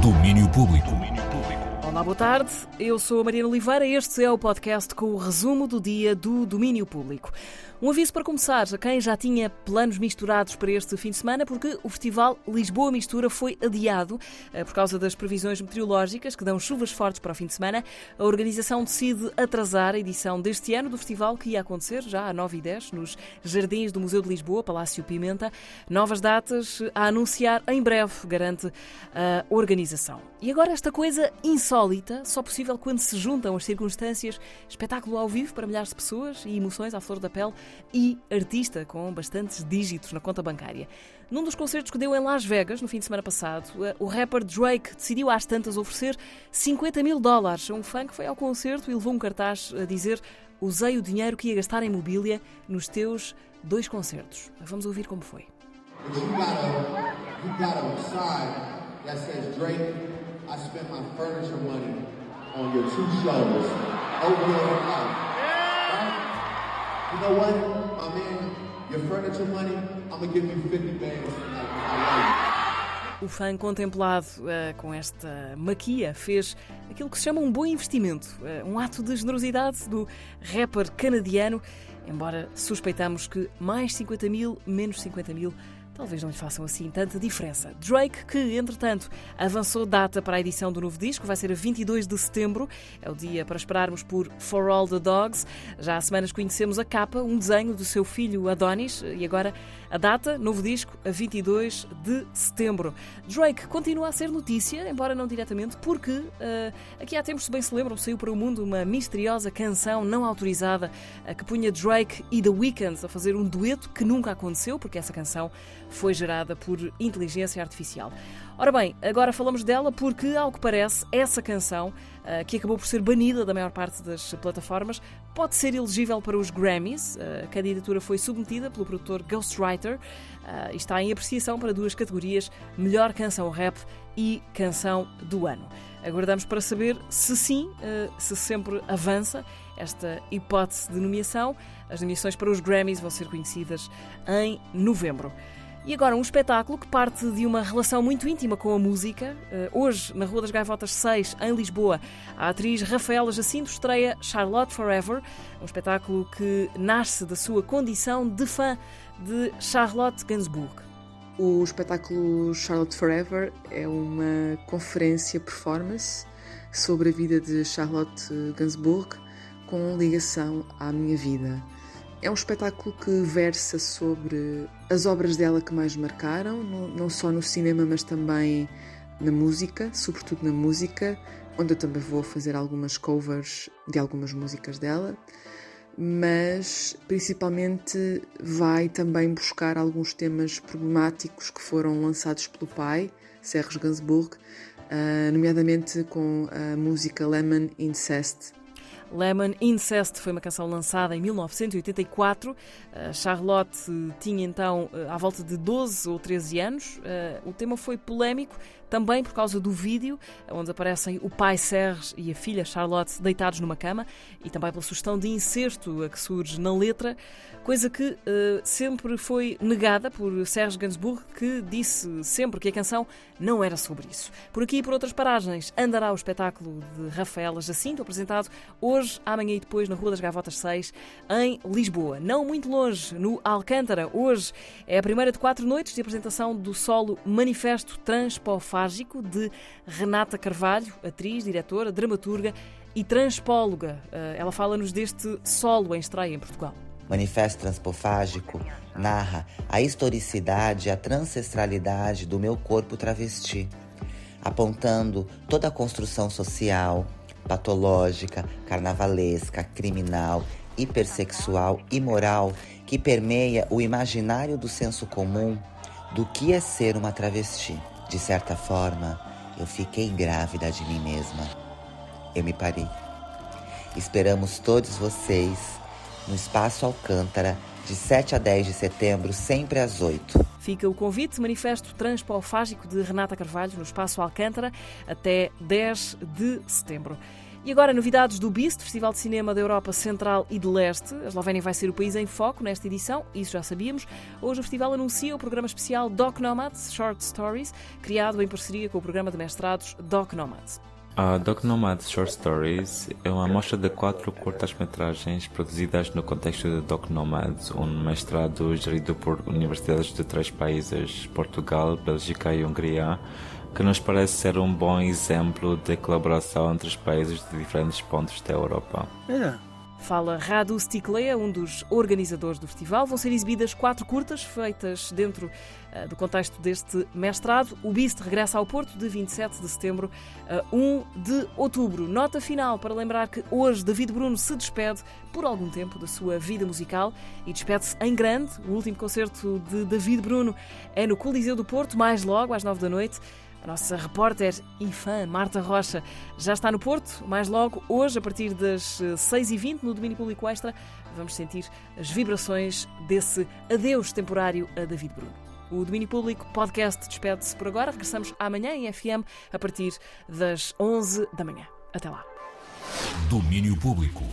Domínio Público. Olá, boa tarde. Eu sou a Mariana Oliveira. Este é o podcast com o resumo do dia do Domínio Público. Um aviso para começar a quem já tinha planos misturados para este fim de semana, porque o Festival Lisboa Mistura foi adiado eh, por causa das previsões meteorológicas que dão chuvas fortes para o fim de semana. A organização decide atrasar a edição deste ano do festival, que ia acontecer já a 9 e 10 nos jardins do Museu de Lisboa, Palácio Pimenta. Novas datas a anunciar em breve, garante a organização. E agora esta coisa insólita, só possível quando se juntam as circunstâncias, espetáculo ao vivo para milhares de pessoas e emoções à flor da pele e artista com bastantes dígitos na conta bancária. Num dos concertos que deu em Las Vegas no fim de semana passado, eh, o rapper Drake decidiu às tantas oferecer 50 mil dólares a um fã que foi ao concerto e levou um cartaz a dizer usei o dinheiro que ia gastar em mobília nos teus dois concertos. Vamos ouvir como foi. you know what, my man, your furniture money, I'm gonna give you 50 bands O fã contemplado uh, com esta maquia fez aquilo que se chama um bom investimento, uh, um ato de generosidade do rapper canadiano, embora suspeitamos que mais 50 mil, menos 50 mil talvez não lhe façam assim tanta diferença. Drake, que entretanto avançou data para a edição do novo disco, vai ser a 22 de setembro, é o dia para esperarmos por For All the Dogs. Já há semanas conhecemos a capa, um desenho do seu filho Adonis, e agora a data, novo disco, a 22 de setembro. Drake continua a ser notícia, embora não diretamente, porque uh, aqui há tempos, se bem se lembram, saiu para o mundo uma misteriosa canção não autorizada que punha Drake e The Weeknd a fazer um dueto que nunca aconteceu, porque essa canção foi gerada por inteligência artificial. Ora bem, agora falamos dela porque, ao que parece, essa canção, uh, que acabou por ser banida da maior parte das plataformas, pode ser elegível para os Grammys. Uh, a candidatura foi submetida pelo produtor Ghostwriter uh, e está em apreciação para duas categorias: Melhor Canção Rap e Canção do Ano. Aguardamos para saber se sim, se sempre avança esta hipótese de nomeação. As nomeações para os Grammys vão ser conhecidas em novembro. E agora um espetáculo que parte de uma relação muito íntima com a música. Uh, hoje, na Rua das Gaivotas 6, em Lisboa, a atriz Rafaela Jacinto estreia Charlotte Forever, um espetáculo que nasce da sua condição de fã de Charlotte Gainsbourg. O espetáculo Charlotte Forever é uma conferência performance sobre a vida de Charlotte Gainsbourg com ligação à minha vida. É um espetáculo que versa sobre as obras dela que mais marcaram, não só no cinema, mas também na música, sobretudo na música, onde eu também vou fazer algumas covers de algumas músicas dela, mas principalmente vai também buscar alguns temas problemáticos que foram lançados pelo pai, Serge Gainsbourg, ah, nomeadamente com a música Lemon Incest, Lemon Incest foi uma canção lançada em 1984. Charlotte tinha então eh, à volta de 12 ou 13 anos. Eh, o tema foi polémico também por causa do vídeo, onde aparecem o pai Serge e a filha Charlotte deitados numa cama, e também pela sugestão de incesto a que surge na letra, coisa que uh, sempre foi negada por Serge Gainsbourg, que disse sempre que a canção não era sobre isso. Por aqui e por outras paragens andará o espetáculo de Rafaela Jacinto, apresentado hoje, amanhã e depois na Rua das Gavotas 6, em Lisboa. Não muito longe, no Alcântara. Hoje é a primeira de quatro noites de apresentação do solo Manifesto Transpofágico de Renata Carvalho, atriz, diretora, dramaturga e transpóloga. Eh, ela fala-nos deste solo em estreia em Portugal. Manifesto Transpofágico narra a historicidade e a transestralidade do meu corpo travesti, apontando toda a construção social, patológica, carnavalesca, criminal, hipersexual e moral que permeia o imaginário do senso comum do que é ser uma travesti. De certa forma, eu fiquei grávida de mim mesma. Eu me parei. Esperamos todos vocês no Espaço Alcântara, de 7 a 10 de setembro, sempre às 8. Fica o convite, manifesto transpolfágico de Renata Carvalho no Espaço Alcântara, até 10 de setembro. E agora, novidades do BIST, Festival de Cinema da Europa Central e de Leste. A Eslovénia vai ser o país em foco nesta edição, isso já sabíamos. Hoje o festival anuncia o programa especial Doc Nomads Short Stories, criado em parceria com o programa de mestrados Doc Nomads. A Doc Nomads Short Stories é uma amostra de quatro curtas-metragens produzidas no contexto de Doc Nomads, um mestrado gerido por universidades de três países, Portugal, Bélgica e Hungria, que nos parece ser um bom exemplo de colaboração entre os países de diferentes pontos da Europa. É. Fala Radu Stiklea, um dos organizadores do festival. Vão ser exibidas quatro curtas feitas dentro uh, do contexto deste mestrado. O BIST regressa ao Porto de 27 de setembro a 1 de outubro. Nota final para lembrar que hoje David Bruno se despede por algum tempo da sua vida musical e despede-se em grande. O último concerto de David Bruno é no Coliseu do Porto, mais logo às 9 da noite. A nossa repórter e fã, Marta Rocha, já está no Porto. Mais logo, hoje, a partir das 6h20, no Domínio Público Extra, vamos sentir as vibrações desse adeus temporário a David Bruno. O Domínio Público Podcast despede-se por agora. Regressamos amanhã em FM a partir das 11 da manhã. Até lá. Domínio Público.